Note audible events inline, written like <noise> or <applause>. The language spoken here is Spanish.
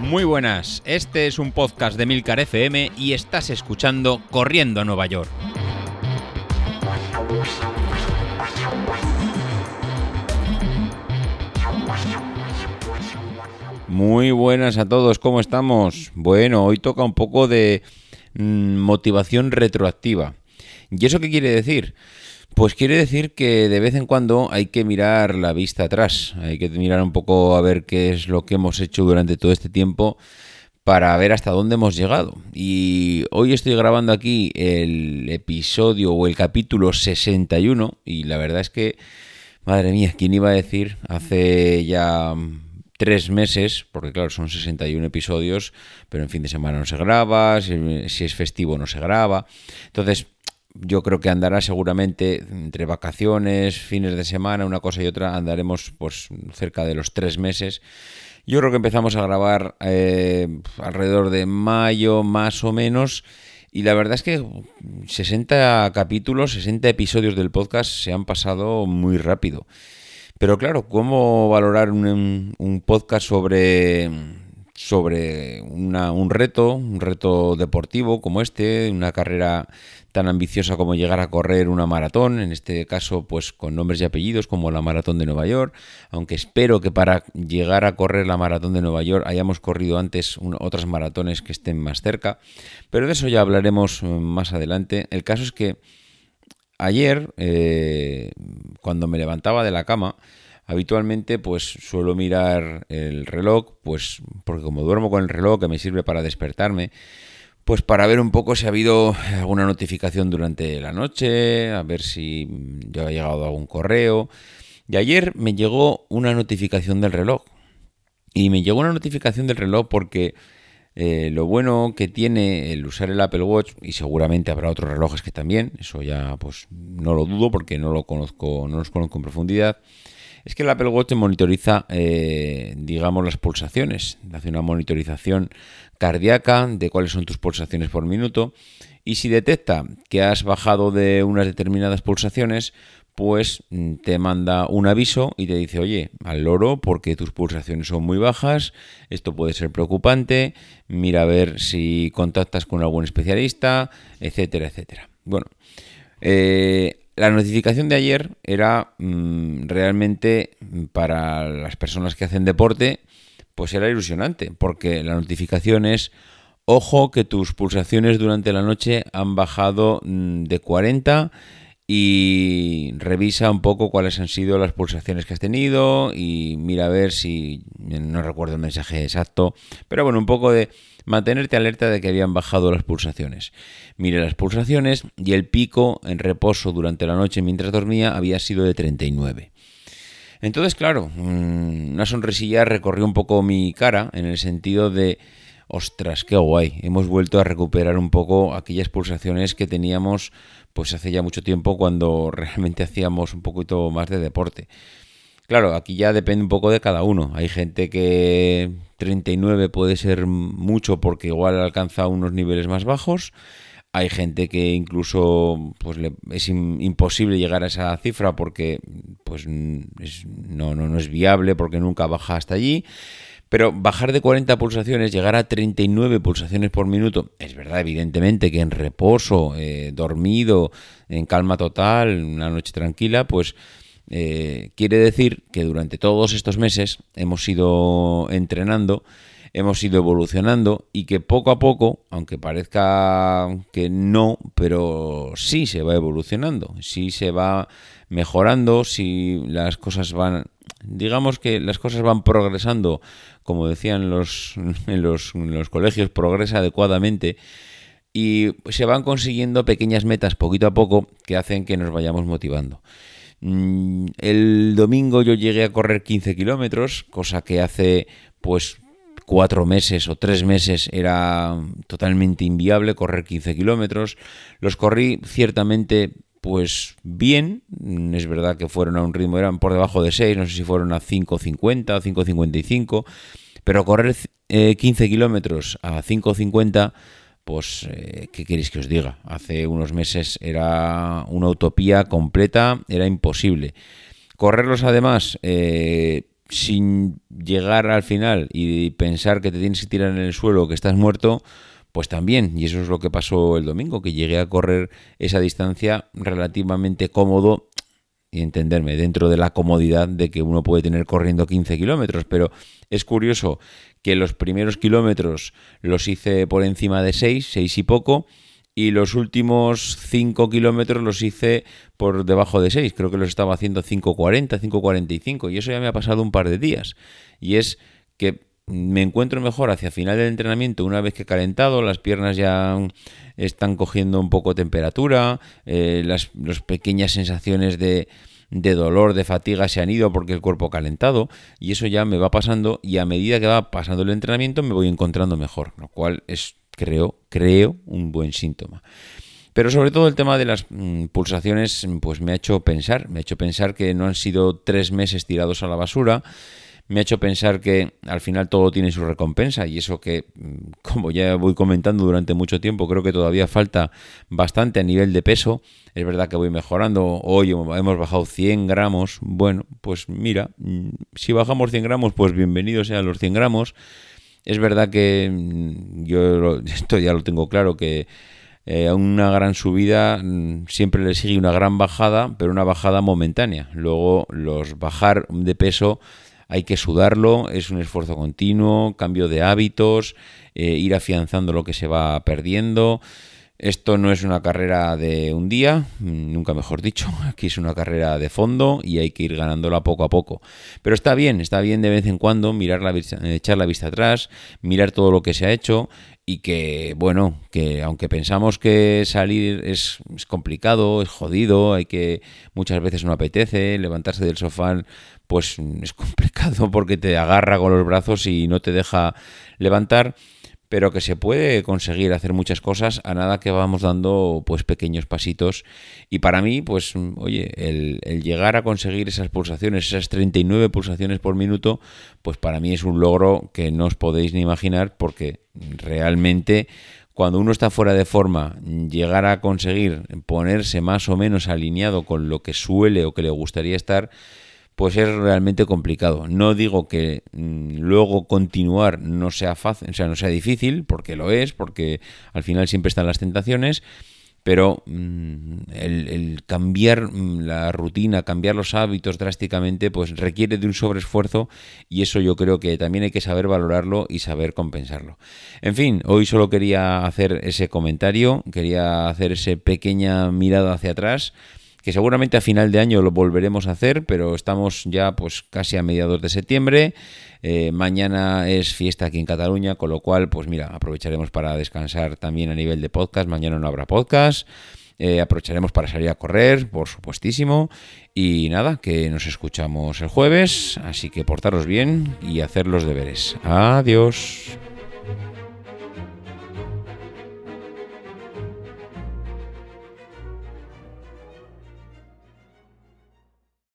Muy buenas, este es un podcast de Milcar FM y estás escuchando Corriendo a Nueva York. Muy buenas a todos, ¿cómo estamos? Bueno, hoy toca un poco de mm, motivación retroactiva. ¿Y eso qué quiere decir? Pues quiere decir que de vez en cuando hay que mirar la vista atrás, hay que mirar un poco a ver qué es lo que hemos hecho durante todo este tiempo para ver hasta dónde hemos llegado. Y hoy estoy grabando aquí el episodio o el capítulo 61 y la verdad es que, madre mía, ¿quién iba a decir hace ya tres meses, porque claro, son 61 episodios, pero en fin de semana no se graba, si, es festivo no se graba. Entonces, yo creo que andará seguramente entre vacaciones, fines de semana, una cosa y otra, andaremos pues cerca de los tres meses. Yo creo que empezamos a grabar eh, alrededor de mayo más o menos. Y la verdad es que 60 capítulos, 60 episodios del podcast se han pasado muy rápido. Pero claro, ¿cómo valorar un, un podcast sobre, sobre una, un reto, un reto deportivo como este, una carrera tan ambiciosa como llegar a correr una maratón, en este caso pues con nombres y apellidos como la maratón de Nueva York, aunque espero que para llegar a correr la maratón de Nueva York hayamos corrido antes otras maratones que estén más cerca, pero de eso ya hablaremos mm, más adelante. El caso es que ayer, eh, cuando me levantaba de la cama, Habitualmente pues suelo mirar el reloj, pues porque como duermo con el reloj que me sirve para despertarme, pues para ver un poco si ha habido alguna notificación durante la noche, a ver si ya ha llegado algún correo. Y ayer me llegó una notificación del reloj. Y me llegó una notificación del reloj porque eh, lo bueno que tiene el usar el Apple Watch, y seguramente habrá otros relojes que también, eso ya pues no lo dudo porque no lo conozco, no los conozco en profundidad, es que el Apple Watch monitoriza, eh, digamos, las pulsaciones, hace una monitorización cardíaca de cuáles son tus pulsaciones por minuto y si detecta que has bajado de unas determinadas pulsaciones, pues mm, te manda un aviso y te dice, oye, al loro, porque tus pulsaciones son muy bajas, esto puede ser preocupante, mira a ver si contactas con algún especialista, etcétera, etcétera. Bueno, eh, la notificación de ayer era mm, realmente mm, para las personas que hacen deporte, pues era ilusionante, porque la notificación es, ojo que tus pulsaciones durante la noche han bajado mm, de 40 y revisa un poco cuáles han sido las pulsaciones que has tenido y mira a ver si, no recuerdo el mensaje exacto, pero bueno, un poco de mantenerte alerta de que habían bajado las pulsaciones. Mire las pulsaciones y el pico en reposo durante la noche mientras dormía había sido de 39. Entonces, claro, mm, una sonrisilla recorrió un poco mi cara en el sentido de, ostras, qué guay, hemos vuelto a recuperar un poco aquellas pulsaciones que teníamos pues hace ya mucho tiempo cuando <laughs> realmente hacíamos un poquito más de deporte. Claro, aquí ya depende un poco de cada uno. Hay gente que 39 puede ser mucho porque igual alcanza unos niveles más bajos. Hay gente que incluso pues es imposible llegar a esa cifra porque pues no, no, no es viable porque nunca baja hasta allí. Pero bajar de 40 pulsaciones, llegar a 39 pulsaciones por minuto, es verdad, evidentemente que en reposo, eh, dormido, en calma total, una noche tranquila, pues eh, quiere decir que durante todos estos meses hemos ido entrenando, hemos ido evolucionando y que poco a poco, aunque parezca que no, pero sí se va evolucionando, sí se va mejorando, si las cosas van, digamos que las cosas van progresando, como decían <laughs> los, en los, colegios, progresa adecuadamente y se van consiguiendo pequeñas metas poquito a poco que hacen que nos vayamos motivando. Mm, el domingo yo llegué a correr 15 kilómetros, cosa que hace pues cuatro meses o tres meses era totalmente inviable correr 15 kilómetros. Los corrí ciertamente pues bien, mm, es verdad que fueron a un ritmo, eran por debajo de 6, no sé si fueron a 5.50 o 5.55, pero correr 15 eh, kilómetros a 5.50 pues, eh, ¿qué queréis que os diga? Hace unos meses era una utopía completa, era imposible. Correrlos además, eh, sin llegar al final y pensar que te tienes que tirar en el suelo, que estás muerto, pues también, y eso es lo que pasó el domingo, que llegué a correr esa distancia relativamente cómodo y entenderme, dentro de la comodidad de que uno puede tener corriendo 15 kilómetros, pero es curioso que los primeros kilómetros los hice por encima de 6, 6 y poco, y los últimos 5 kilómetros los hice por debajo de 6, creo que los estaba haciendo 5.40, 5.45, y eso ya me ha pasado un par de días, y es que me encuentro mejor hacia final del entrenamiento una vez que he calentado, las piernas ya están cogiendo un poco temperatura, eh, las, pequeñas sensaciones de, de dolor, de fatiga se han ido porque el cuerpo ha calentado y eso ya me va pasando y a medida que va pasando el entrenamiento me voy encontrando mejor, lo cual es, creo, creo, un buen síntoma. Pero sobre todo el tema de las mm, pulsaciones, pues me ha hecho pensar, me ha hecho pensar que no han sido tres meses tirados a la basura, me ha hecho pensar que al final todo tiene su recompensa y eso que, mm, como ya voy comentando durante mucho tiempo, creo que todavía falta bastante a nivel de peso. Es verdad que voy mejorando. Hoy hemos bajado 100 gramos. Bueno, pues mira, mm, si bajamos 100 gramos, pues bienvenidos sean los 100 gramos. Es verdad que mm, yo <laughs> esto ya lo tengo claro que eh, a una gran subida siempre le sigue una gran bajada, pero una bajada momentánea. Luego los bajar de peso hay que sudarlo, es un esfuerzo continuo, cambio de hábitos, eh, ir afianzando lo que se va perdiendo. Esto no es una carrera de un día, nunca mejor dicho, <laughs> aquí es una carrera de fondo y hay que ir ganándola poco a poco. Pero está bien, está bien de vez en cuando mirar la, echar la vista atrás, mirar todo lo que se ha hecho y que, bueno, que aunque pensamos que salir es, complicado, es jodido, hay que muchas veces no apetece, levantarse del sofá pues es complicado porque te agarra con los brazos y no te deja levantar pero que se puede conseguir hacer muchas cosas a nada que vamos dando pues pequeños pasitos. Y para mí pues oye el, llegar a conseguir esas pulsaciones esas 39 pulsaciones por minuto pues para mí es un logro que no os podéis ni imaginar porque realmente cuando uno está fuera de forma llegar a conseguir ponerse más o menos alineado con lo que suele o que le gustaría estar pues es realmente complicado. No digo que mm, luego continuar no sea fácil, o sea, no sea difícil, porque lo es, porque al final siempre están las tentaciones, pero mm, el, cambiar mm, la rutina, cambiar los hábitos drásticamente, pues requiere de un sobreesfuerzo y eso yo creo que también hay que saber valorarlo y saber compensarlo. En fin, hoy solo quería hacer ese comentario, quería hacer esa pequeña mirada hacia atrás que seguramente a final de año lo volveremos a hacer, pero estamos ya pues casi a mediados de septiembre. Eh, mañana es fiesta aquí en Cataluña, con lo cual, pues mira, aprovecharemos para descansar también a nivel de podcast. Mañana no habrá podcast. Eh, aprovecharemos para salir a correr, por supuestísimo. Y nada, que nos escuchamos el jueves, así que portaros bien y hacer los deberes. Adiós.